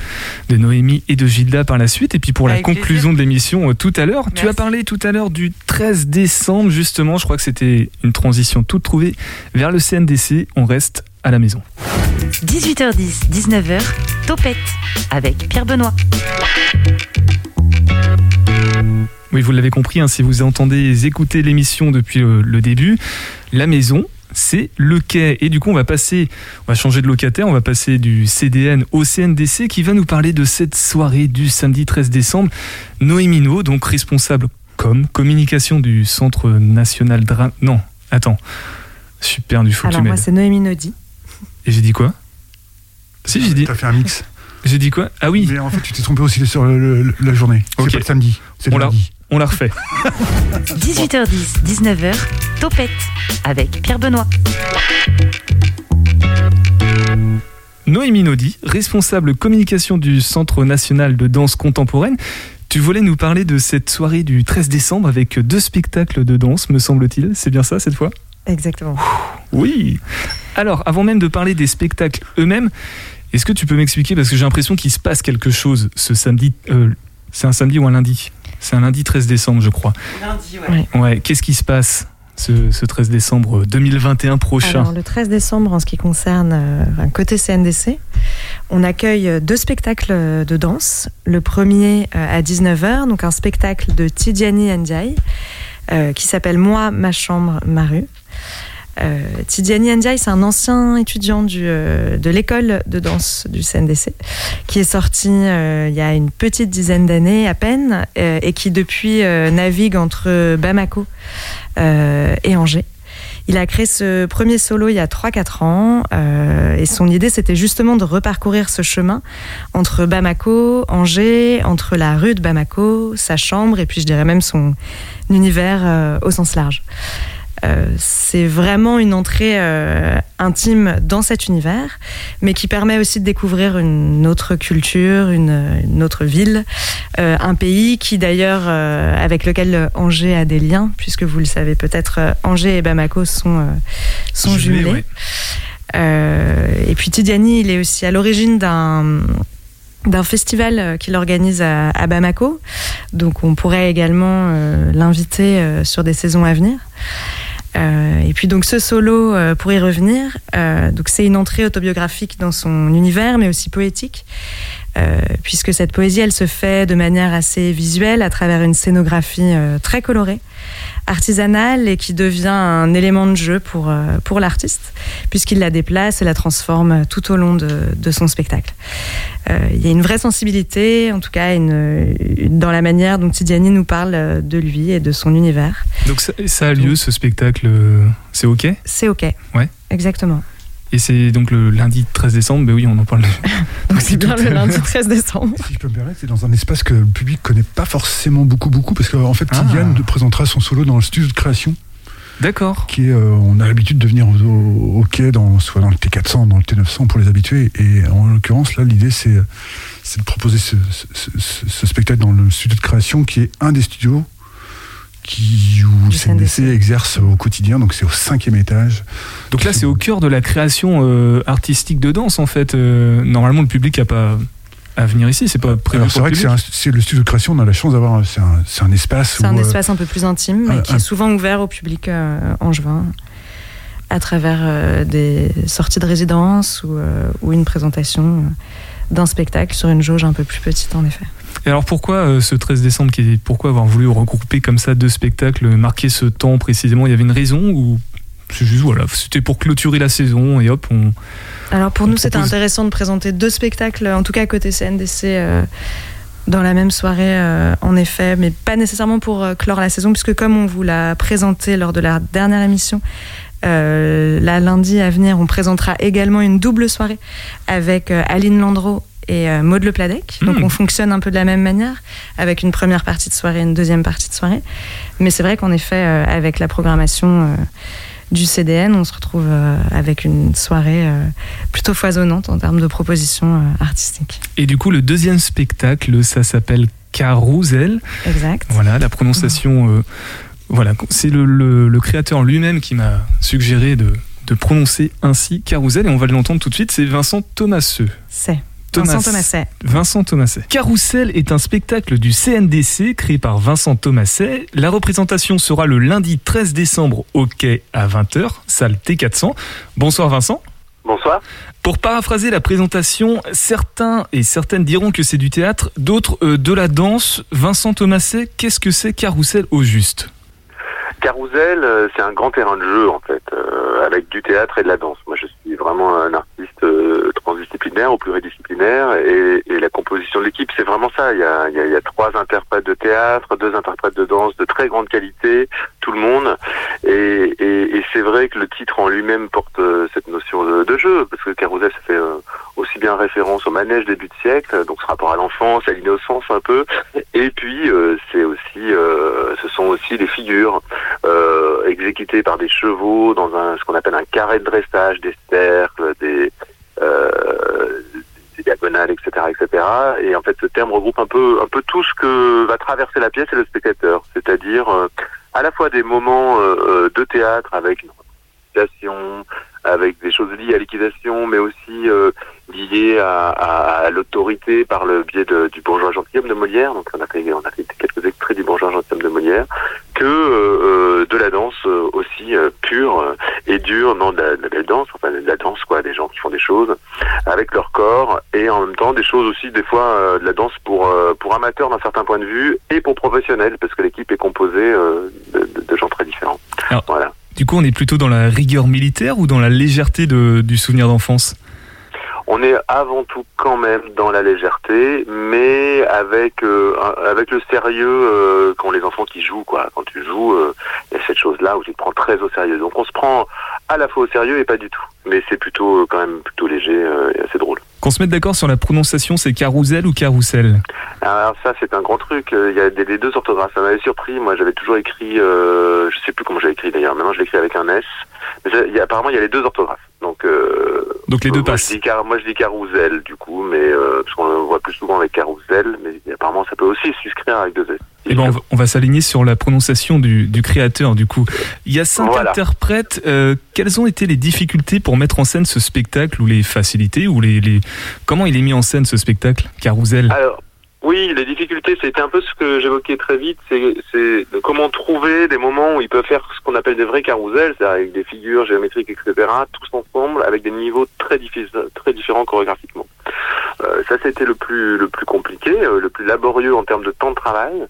de Noémie et de Gilda par la suite. Et puis pour la conclusion de l'émission euh, tout à l'heure, tu as parlé tout à l'heure du 13 décembre justement, je crois que c'était une transition toute trouvée vers le CNDC. On reste à la maison. 18h10, 19h, Topette avec Pierre Benoît. Oui, vous l'avez compris, hein, si vous entendez écouter l'émission depuis le début, la maison, c'est le quai. Et du coup, on va passer, on va changer de locataire, on va passer du CDN au CNDC qui va nous parler de cette soirée du samedi 13 décembre. Noémie No, donc responsable com, communication du Centre National Drame. Non, attends. Super du faut que tu Alors moi c'est Noémie Nodi. Et j'ai dit quoi? Si, j'ai dit, T'as fait un mix. j'ai dit quoi? Ah oui, Mais en fait, tu t'es trompé aussi sur le- le- la journée. Ok. C'est pas le samedi, On l'a- on la refait. 18h10, 19h, Topette avec Pierre Benoît. Noémie Nodi, responsable communication du Centre national de danse contemporaine. Tu voulais nous parler de cette soirée du 13 décembre avec deux spectacles de danse, me semble-t-il. C'est bien ça cette fois? Exactement. Oui. Alors, avant même de parler des spectacles eux-mêmes, est-ce que tu peux m'expliquer, parce que j'ai l'impression qu'il se passe quelque chose ce samedi, euh, c'est un samedi ou un lundi? C'est un lundi 13 décembre, je crois. Lundi, ouais. Ouais. Ouais, qu'est-ce qui se passe ce, ce 13 décembre 2021 prochain Alors, le 13 décembre, en ce qui concerne euh, côté CNDC, on accueille euh, deux spectacles euh, de danse. Le premier euh, à 19h, donc un spectacle de Tidiane Ndiaye euh, qui s'appelle Moi, ma chambre, ma rue. Euh, Ndiaye, c'est un ancien étudiant euh, de l'école de danse du CNDC qui est sorti euh, il y a une petite dizaine d'années à peine euh, et qui depuis navigue entre Bamako et Angers. Il a créé ce premier solo il y a 3-4 ans et son idée c'était justement de reparcourir ce chemin entre Bamako, Angers, entre la rue de Bamako, sa chambre et puis je dirais même son univers au sens large. Euh, c'est vraiment une entrée euh, intime dans cet univers, mais qui permet aussi de découvrir une autre culture, une, une autre ville, euh, un pays qui d'ailleurs, avec lequel Angers a des liens, puisque vous le savez peut-être, Angers et Bamako sont, sont Jumelés, jumelés. ouais. Et puis Tidiane, il est aussi à l'origine d'un d'un festival qu'il organise à, à Bamako. Donc on pourrait également euh, l'inviter euh, sur des saisons à venir. Euh, et puis donc ce solo, euh, pour y revenir, euh, c'est une entrée autobiographique dans son univers, mais aussi poétique, puisque cette poésie, elle se fait de manière assez visuelle à travers une scénographie très colorée, artisanale et qui devient un élément de jeu pour, euh, pour l'artiste, puisqu'il la déplace et la transforme tout au long de, de son spectacle. Euh, Il y a une vraie sensibilité, en tout cas une, une- dans la manière dont Tidiane nous parle euh, de lui et de son univers. Donc ça, ça a lieu ce spectacle, c'est ok? C'est OK. Ouais. Exactement. Et c'est donc le lundi 13 décembre, ben oui, on en parle. Donc c'est bien le lundi l'heure. 13 décembre. Si je peux me permettre, c'est dans un espace que le public connaît pas forcément beaucoup, beaucoup, parce qu'en fait, Ah. Tidiane présentera son solo dans le studio de création, D'accord. qui est, euh, on a l'habitude de venir au, au, au quai, dans, soit dans le T400, dans le T900 pour les habitués, et en l'occurrence, là, l'idée, c'est, c'est de proposer ce, ce- ce- ce spectacle dans le studio de création, qui est un des studios qui, où Du CNDC exerce au quotidien, donc c'est au cinquième étage. Donc là, c'est au cœur de la création euh, artistique de danse, en fait. Euh, normalement, le public n'a pas à venir ici, c'est pas prévu Alors, c'est pour vrai le que c'est, le studio de création, on a la chance d'avoir, c'est un, c'est un espace C'est un euh, espace un peu plus intime, mais un- qui un- est souvent ouvert au public euh, angevin à travers euh, des sorties de résidence ou, euh, ou une présentation d'un spectacle sur une jauge un peu plus petite en effet. Et alors pourquoi euh, ce 13 décembre qui Pourquoi avoir voulu regrouper comme ça deux spectacles, marquer ce temps précisément? Il y avait une raison ou c'est juste voilà, c'était pour clôturer la saison et hop, on. Alors pour On nous, c'était intéressant de présenter deux spectacles, en tout cas côté CNDC, euh, dans la même soirée, euh, en effet, mais pas nécessairement pour euh, clore la saison, puisque comme on vous l'a présenté lors de la dernière émission, Euh, là, lundi à venir, on présentera également une double soirée avec euh, Aline Landreau et euh, Maud Le Pladec. Donc Mm. on fonctionne un peu de la même manière, avec une première partie de soirée et une deuxième partie de soirée. Mais c'est vrai qu'en effet, euh, avec la programmation euh, du CDN, on se retrouve euh, avec une soirée euh, plutôt foisonnante en termes de propositions artistiques. Et du coup, le deuxième spectacle, ça s'appelle Carousel. Exact. Voilà, la prononciation. voilà, c'est le, le- le créateur lui-même qui m'a suggéré de, de prononcer ainsi Carousel, et on va l'entendre tout de suite. C'est Vincent Thomaseux. C'est. Thomas- Vincent Thomaset. Vincent Thomaset. Carousel est un spectacle du CNDC créé par Vincent Thomaset. La représentation sera le lundi 13 décembre au quai à 20h, salle T400. Bonsoir Vincent. Bonsoir. Pour paraphraser la présentation, certains et certaines diront que c'est du théâtre, d'autres euh, de la danse. Vincent Thomaset, qu'est-ce que c'est Carousel au juste? Carousel, euh, c'est un grand terrain de jeu en fait, euh, avec du théâtre et de la danse. Moi, je suis vraiment un artiste transdisciplinaire ou pluridisciplinaire, et, et la composition de l'équipe, c'est vraiment ça. Il y, a, il, y a, il y a trois interprètes de théâtre, deux interprètes de danse de très grande qualité, tout le monde. Et, et, et c'est vrai que le titre en lui-même porte euh, cette notion de, de, jeu, parce que Carousel, ça fait euh, aussi bien référence au manège début de siècle, donc ce rapport à l'enfance, à l'innocence un peu. Et puis, euh, c'est aussi, ce sont aussi des figures euh, exécutées par des chevaux dans un, ce qu'on appelle un carré de dressage, des cercles, des, des diagonales, etc., etc. Et en fait, ce terme regroupe un peu, un peu tout ce que va traverser la pièce et le spectateur, c'est-à-dire euh, à la fois des moments euh, de théâtre avec une représentation, avec des choses liées à l'équitation, mais aussi euh, liées à, à, à l'autorité par le biais de, du bourgeois gentilhomme de Molière. Donc on a fait, on a fait quelques extraits du bourgeois gentilhomme de Molière, que euh, de la danse euh, aussi euh, pure euh, et dure, non de la, de la belle danse, enfin de la danse quoi, des gens qui font des choses avec leur corps et en même temps des choses aussi des fois euh, de la danse pour euh, pour amateurs d'un certain point de vue et pour professionnels parce que l'équipe est composée euh, de, de, de, gens très différents. Alors, voilà. Du coup, on est plutôt dans la rigueur militaire ou dans la légèreté de, du souvenir d'enfance? On est avant tout quand même dans la légèreté, mais avec euh, avec le sérieux euh, quand les enfants qui jouent quoi. Quand tu joues, il euh, y a cette chose là où tu te prends très au sérieux. Donc on se prend à la fois au sérieux et pas du tout. Mais c'est plutôt euh, quand même plutôt léger et assez drôle. Qu'on se mette d'accord sur la prononciation, c'est carousel ou carrousel Alors ça c'est un grand truc. Il y a des, des deux orthographes. Ça m'avait surpris. Moi j'avais toujours écrit, euh, je sais plus comment j'avais écrit d'ailleurs. Maintenant je l'écris avec un S. Mais y a, apparemment il y a les deux orthographes. Donc, euh, Donc les deux moi, passent. Je dis car, moi je dis carousel du coup, mais euh, parce qu'on le voit plus souvent avec carousel, mais apparemment ça peut aussi s'inscrire avec deux S. Et ben on va, s'aligner sur la prononciation du, du, créateur du coup. Il y a cinq voilà. interprètes. Euh, quelles ont été les difficultés pour mettre en scène ce spectacle ou les facilités ou les, les... comment il est mis en scène ce spectacle Carousel? Alors, oui, les difficultés, c'était un peu ce que j'évoquais très vite, c'est comment trouver des moments où ils peuvent faire ce qu'on appelle des vrais carousels, c'est-à-dire avec des figures géométriques, etc., tous ensemble, avec des niveaux très, très différents chorégraphiquement. Euh, ça, c'était le plus le plus compliqué, euh, le plus laborieux en termes de temps de travail.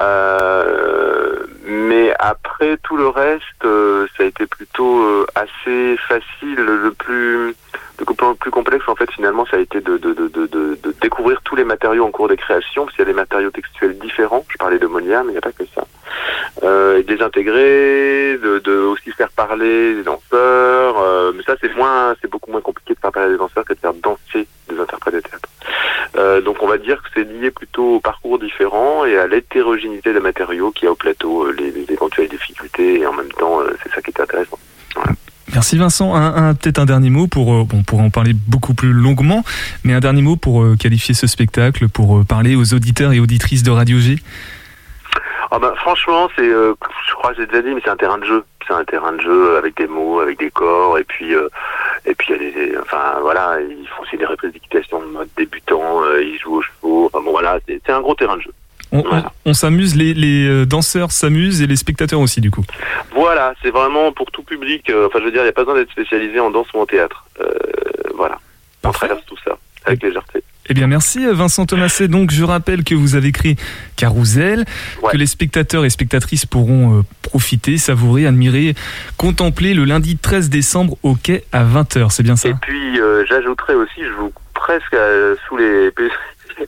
Euh, mais après tout le reste, euh, ça a été plutôt euh, assez facile. Le plus le plus complexe, en fait, finalement, ça a été de, de, de, de, découvrir tous les matériaux en cours de création, parce qu'il y a des matériaux textuels différents. Je parlais de Molière, mais il n'y a pas que ça. Euh, les intégrer, de, aussi faire parler les danseurs. Euh, mais ça, c'est moins, c'est beaucoup moins compliqué de faire parler des danseurs que de faire danser des interprètes de théâtre. Euh, donc, on va dire que c'est lié plutôt au parcours différent et à l'hétérogénéité des matériaux qu'il y a au plateau, les, les, éventuelles difficultés, et en même temps, euh, c'est ça qui est intéressant. Voilà. Merci Vincent. Un, un, Peut-être un dernier mot pour, euh, bon, pour en parler beaucoup plus longuement, mais un dernier mot pour euh, qualifier ce spectacle, pour euh, parler aux auditeurs et auditrices de Radio G. Ah ben, franchement, c'est, je crois que j'ai déjà dit, mais c'est un terrain de jeu. C'est un terrain de jeu avec des mots, avec des corps, et puis, et puis, il y a des, enfin, voilà, ils font aussi des reprises d'équitation de mode débutant, ils jouent aux chevaux. Enfin bon, voilà, c'est un gros terrain de jeu. On, voilà. on, on s'amuse, les, les, euh, danseurs s'amusent et les spectateurs aussi, du coup. Voilà, c'est vraiment pour tout public. Euh, enfin, je veux dire, il n'y a pas besoin d'être spécialisé en danse ou en théâtre. Euh, voilà, on traverse tout ça avec légèreté. Eh bien, merci Vincent Thomaset. Donc, je rappelle que vous avez créé Carousel, ouais. que les spectateurs et spectatrices pourront euh, profiter, savourer, admirer, contempler le lundi 13 décembre au quai à 20h. C'est bien ça? Et puis, j'ajouterais aussi, je vous presque sous les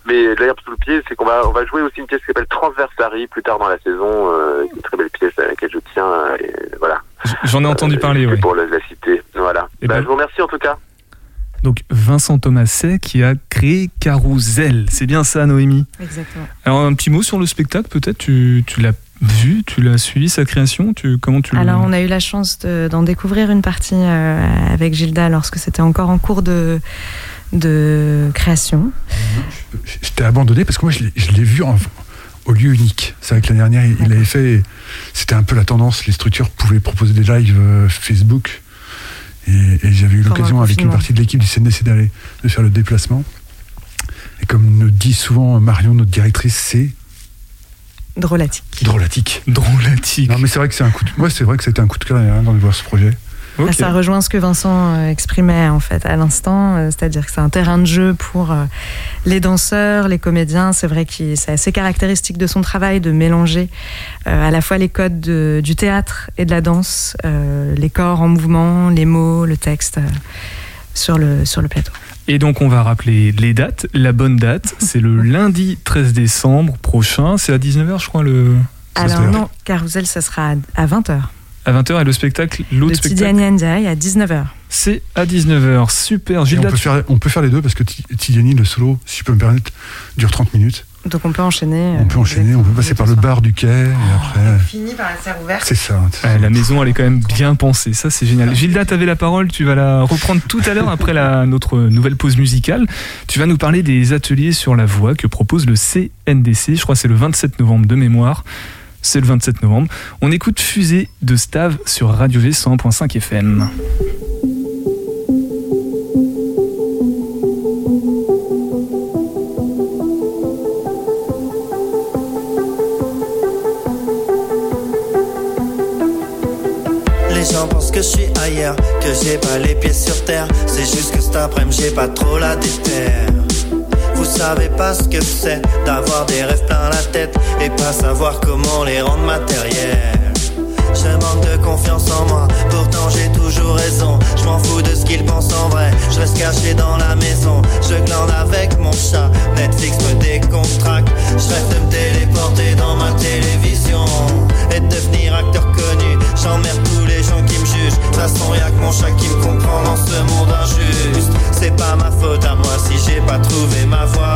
Mais l'herbe sous le pied, c'est qu'on va, on va jouer aussi une pièce qui s'appelle Transversary plus tard dans la saison, euh, une très belle pièce à laquelle je tiens. euh, et voilà. J'en ai entendu Euh, parler, oui. Pour la, la citer. Voilà. Eh Bah, ben- Je vous remercie en tout cas. Donc Vincent Thomaset qui a créé Carousel. C'est bien ça, Noémie? Exactement. Alors un petit mot sur le spectacle, peut-être? Tu, tu l'as vu, tu l'as suivi sa création, tu comment tu Alors, on a eu la chance de- d'en découvrir une partie euh, avec Gilda lorsque c'était encore en cours de, de création. J'étais abandonné parce que moi, je l'ai- je vu en- au lieu unique. C'est vrai que l'année dernière, il- avait fait. C'était un peu la tendance. Les structures pouvaient proposer des lives euh, Facebook. Et, et j'avais eu l'occasion avec une partie de l'équipe du CNDC d'aller de faire le déplacement. Et comme nous dit souvent Marion, notre directrice, c'est Drôlatique. drôlatique. Drôlatique. Non, mais c'est vrai que c'est un coup de. Moi, c'est vrai que c'était un coup de cœur l'année dernière de voir ce projet. Ça rejoint ce que Vincent euh, exprimait en fait à l'instant, euh, c'est-à-dire que c'est un terrain de jeu pour euh, les danseurs, les comédiens. C'est vrai que c'est assez caractéristique de son travail de mélanger à la fois les codes de- du théâtre et de la danse, les corps en mouvement, les mots, le texte sur, le, sur le plateau. Et donc on va rappeler les dates. La bonne date, c'est le lundi 13 décembre prochain. C'est à 19h, je crois, le... Alors non, Carousel, ça sera à 20h. À 20h et le spectacle, Le l'autre spectacle, Tidiane Ndiaye à 19h. c'est à 19h. Super. Et on, Gilda, peut tu- faire, on peut faire les deux parce que Ti- Tidiane, le solo, si je peux me permettre, dure 30 minutes. Donc on peut enchaîner. On peut enchaîner, on peut passer par le bar du quai et après. Fini par la serre ouverte. C'est ça. Ouais, la maison, elle est quand même bien pensée. Ça, c'est génial. Gilda, tu avais la parole. Tu vas la reprendre tout à l'heure après la, notre nouvelle pause musicale. Tu vas nous parler des ateliers sur la voix que propose le CNDC. Je crois que c'est le 27 novembre de mémoire. C'est le 27 novembre. On écoute Fusée de Stave sur Radio V 100.5 FM. Les gens pensent que je suis ailleurs, que j'ai pas les pieds sur terre. C'est juste que cet après-midi j'ai pas trop la déterre. Vous savez pas ce que c'est d'avoir des rêves plein la tête et pas savoir comment les rendre matériels. Je manque de confiance en moi, pourtant j'ai toujours raison. Je m'en fous de ce qu'ils pensent en vrai. Je reste caché dans la maison, je glande avec mon chat. Netflix me décontracte. Je rêve de me téléporter dans ma télévision et de devenir acteur connu. J'emmerde tous les gens qui me jugent. De toute façon, y'a que mon chat qui me comprend dans ce monde injuste. C'est pas ma faute à moi si j'ai pas trouvé ma voie.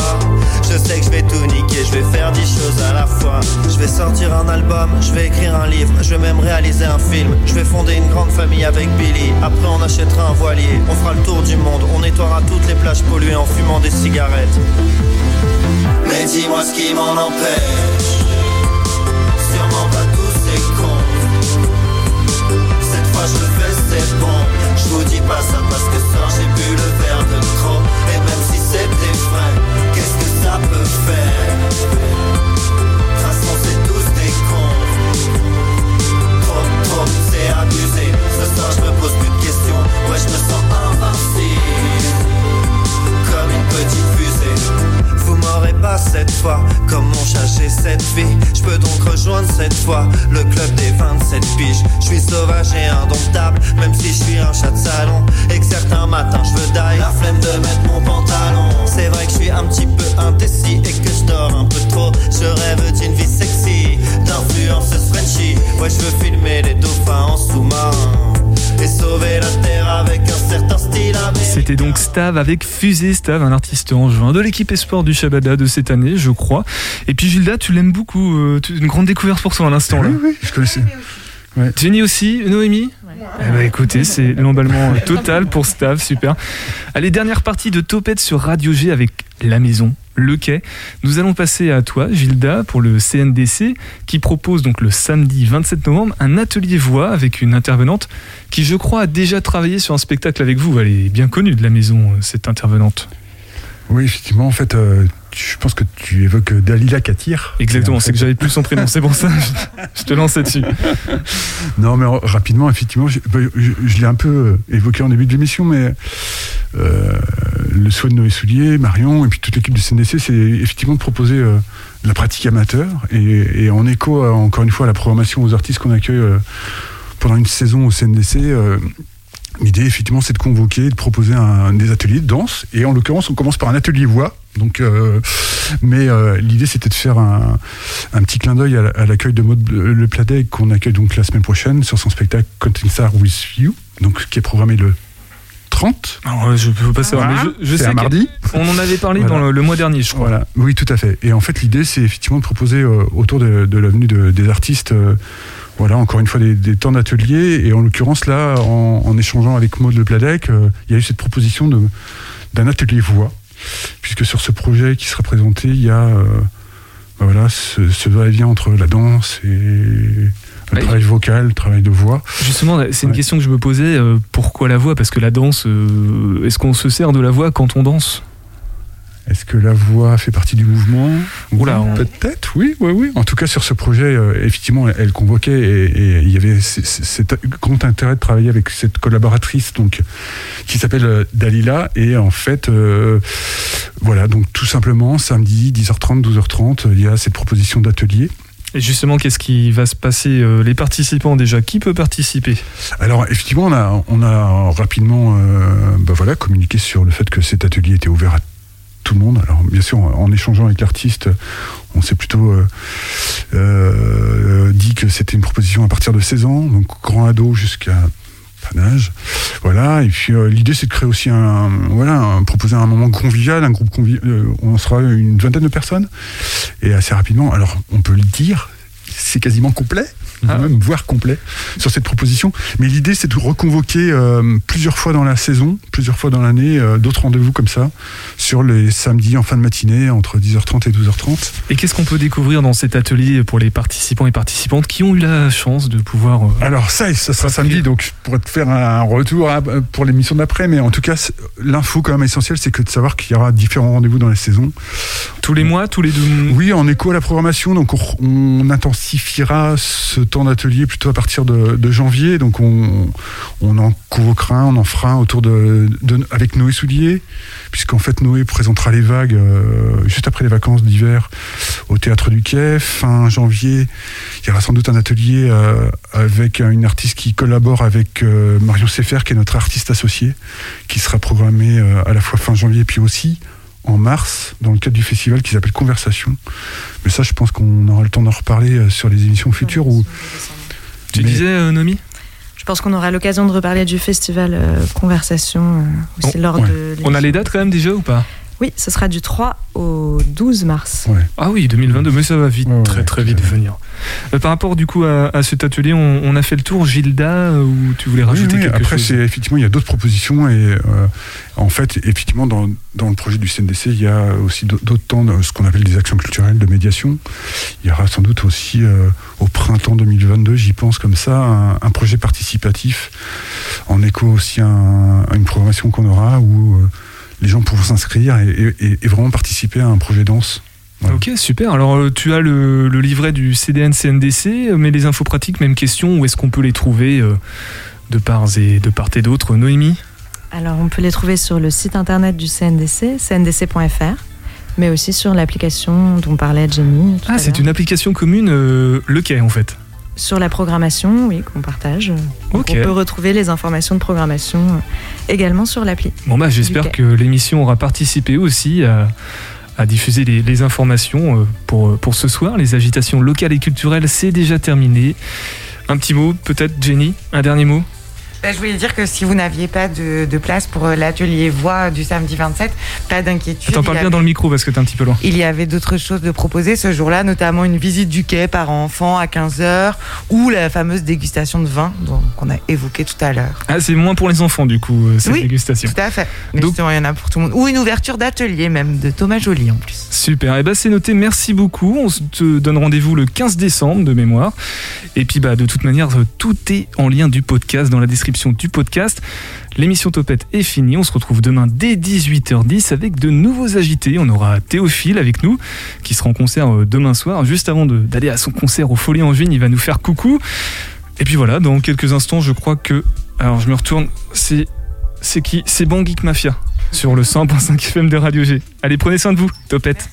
Je sais que je vais tout niquer, je vais faire dix choses à la fois. Je vais sortir un album, je vais écrire un livre, je vais même réaliser un film. Je vais fonder une grande famille avec Billy. Après, on achètera un voilier, on fera le tour du monde, on nettoiera toutes les plages polluées en fumant des cigarettes. Mais dis-moi ce qui m'en empêche. Sûrement pas tous ces cons. Cette fois je le fais, c'est bon. Je vous dis pas ça parce que soir j'ai bu le verre de trop. Et même si c'était vrai, qu'est-ce que ça peut faire? Ce soir je me pose plus de questions. Ouais, je me sens invincible. Comme une petite fusée. Vous m'aurez pas cette fois, comme mon chat cette vie? Je peux donc rejoindre cette fois le club des 27 piges. Je suis sauvage et indomptable, même si je suis un chat de salon. Et que certains matins je veux die, la flemme de mettre mon pantalon. C'est vrai que je suis un petit peu indécis et que je dors un peu trop. Je rêve d'une vie sexy, d'influenceuse C'était donc Stav avec Fusée Stav, un artiste en juin de l'équipe Esport du Shabada de cette année, je crois. Et puis Gilda, tu l'aimes beaucoup. euh, une grande découverte pour toi à l'instant là. Oui, oui, je connaissais. Jenny aussi, Noémie Eh ben, écoutez, c'est l'emballement euh, total pour Stav, super. Allez, dernière partie de Topette sur Radio G avec La Maison, le quai. Nous allons passer à toi, Gilda, pour le CNDC, qui propose donc le samedi 27 novembre un atelier voix avec une intervenante qui, je crois, a déjà travaillé sur un spectacle avec vous. Elle est bien connue de la maison, euh, cette intervenante. Oui, effectivement, en fait, euh, je pense que tu évoques Dalila Katir. Exactement, c'est que j'avais plus son prénom, c'est pour ça, je, je te lance là-dessus. Non, mais rapidement, effectivement, je, bah, je- je l'ai un peu euh, évoqué en début de l'émission, mais euh, le souhait de Noé Soulier, Marion et puis toute l'équipe du CNDC, c'est effectivement de proposer euh, la pratique amateur et, et en écho, encore une fois, à la programmation aux artistes qu'on accueille euh, pendant une saison au CNDC. L'idée, effectivement, c'est de convoquer, de proposer un- des ateliers de danse. Et en l'occurrence, on commence par un atelier voix Donc, euh, mais euh, l'idée c'était de faire un, un petit clin d'œil à, l'accueil de Maud Le Pladec qu'on accueille donc la semaine prochaine sur son spectacle Continue Star with You, donc qui est programmé le 30. Alors, euh, je peux pas savoir, mais je, je C'est sais un mardi. On en avait parlé Voilà. dans le, le mois dernier, je crois. Voilà, oui, tout à fait. Et en fait, l'idée, c'est effectivement de proposer euh, autour de, de l'avenue de- des artistes, voilà, encore une fois, des, des temps d'atelier. Et en l'occurrence, là, en, en échangeant avec Maud Le Pladec, euh, il y a eu cette proposition d'un atelier voix, puisque sur ce projet qui sera présenté, il y a euh, ben voilà, ce, ce va-et-vient entre la danse et le Ouais. travail vocal, le travail de voix. Justement, c'est une Ouais. question que je me posais. euh, pourquoi la voix? Parce que la danse, est-ce qu'on se sert de la voix quand on danse? Est-ce que la voix fait partie du mouvement Oula, on- Peut-être, oui, oui, oui. En tout cas, sur ce projet, euh, effectivement, elle, convoquait et, et il y avait cet grand intérêt de travailler avec cette collaboratrice donc, qui s'appelle euh, Dalila. Et en fait, euh, voilà, donc tout simplement, samedi, 10h30, 12h30, il y a cette proposition d'atelier. Et justement, qu'est-ce qui va se passer Les participants, déjà, qui peut participer? Alors effectivement, on a, on a rapidement euh, bah voilà, communiqué sur le fait que cet atelier était ouvert à tout le monde. Alors bien sûr, en échangeant avec l'artiste, on s'est plutôt euh, euh, dit que c'était une proposition à partir de 16 ans, donc grand ado jusqu'à pas d'âge. Voilà, et puis euh, l'idée c'est de créer aussi un, voilà, proposer un moment convivial, un groupe convivial, on sera une vingtaine de personnes, et assez rapidement, alors on peut le dire, c'est quasiment complet, Ah. même voire complet sur cette proposition. Mais l'idée, c'est de reconvoquer euh, plusieurs fois dans la saison, plusieurs fois dans l'année, euh, d'autres rendez-vous comme ça, sur les samedis en fin de matinée, entre 10h30 et 12h30. Et qu'est-ce qu'on peut découvrir dans cet atelier pour les participants et participantes qui ont eu la chance de pouvoir... euh, Alors ça, ça sera samedi, donc je pourrais te faire un retour à- pour l'émission d'après, mais en tout cas, l'info quand même essentielle, c'est que de savoir qu'il y aura différents rendez-vous dans la saison. tous les mois, tous les deux... Oui, en écho à la programmation, donc on, on intensifiera ce temps d'atelier plutôt à partir de, janvier. Donc on, on en convoquera on en fera autour de, avec Noé Soulier, puisqu'en fait Noé présentera les vagues euh, juste après les vacances d'hiver au théâtre du Quai. Fin janvier, il y aura sans doute un atelier euh, avec une artiste qui collabore avec euh, Marion Seffer, qui est notre artiste associé, qui sera programmé à la fois fin janvier puis aussi en mars dans le cadre du festival qui s'appelle Conversation. Mais ça, je pense qu'on aura le temps d'en reparler euh, sur les émissions futures. Où... Tu Mais- disais, euh, Nomi? Je pense qu'on aura l'occasion de reparler du festival euh, Conversation euh, aussi lors ouais. de. On a les dates quand même déjà ou pas? Oui, ce sera du 3 au 12 mars. Ouais. Ah oui, 2022, mais ça va vite, Ouais, très très vite venir. Euh, par rapport du coup à, à cet atelier, on, on a fait le tour, Gilda, euh, ou tu voulais rajouter Oui, oui, quelque Après, chose? c'est effectivement, il y a d'autres propositions et euh, en fait, effectivement, dans, dans le projet du CNDC, il y a aussi d'au- d'autres temps, de ce qu'on appelle des actions culturelles de médiation. Il y aura sans doute aussi euh, au printemps 2022, j'y pense comme ça, un, un projet participatif en écho aussi à, un- à une programmation qu'on aura où euh, les gens pourront s'inscrire et, et- et vraiment participer à un projet danse. Voilà. Ok, super. Alors, euh, tu as le, le livret du CDN CNDC, euh, mais les infos pratiques, même question, où est-ce qu'on peut les trouver euh, de part et de part et d'autre Noémie? Alors, on peut les trouver sur le site internet du CNDC, cndc.fr, mais aussi sur l'application dont parlait Jenny. Ah, c'est une application commune, euh, le quai en fait. Sur la programmation, oui, qu'on partage. On peut retrouver les informations de programmation euh, également sur l'appli. Bon, bah, j'espère que l'émission aura participé aussi à, à diffuser les, les informations euh, pour, pour ce soir. Les agitations locales et culturelles, c'est déjà terminé. Un petit mot, peut-être, Jenny? Un dernier mot? Bah, je voulais dire que si vous n'aviez pas de, de place pour euh, l'atelier voix du samedi 27, pas d'inquiétude. Attends, il parle y bien avait- dans le micro parce que t'es un petit peu loin. Il y avait d'autres choses de proposer ce jour-là, notamment une visite du quai par enfant à 15h ou la fameuse dégustation de vin qu'on a évoquée tout à l'heure. Ah, c'est moins pour les enfants, du coup, euh, cette Oui. dégustation. Tout à fait. Mais Donc- justement, il y en a pour tout le monde. Ou une ouverture d'atelier même de Thomas Joly en plus. Super, et bah c'est noté, merci beaucoup. On te donne rendez-vous le 15 décembre de mémoire. Et puis bah de toute manière, euh, tout est en lien du podcast, dans la description du podcast. L'émission Topette est finie, on se retrouve demain dès 18h10 avec de nouveaux agités. On aura Théophile avec nous, qui sera en concert euh, demain soir. Juste avant d'aller à son concert au Folie en Juin, il va nous faire coucou. Et puis voilà, dans quelques instants, je crois que... Alors je me retourne, c'est... C'est qui? C'est Bang Geek Mafia sur le 100.5 FM de Radio G. Allez, prenez soin de vous, Topette.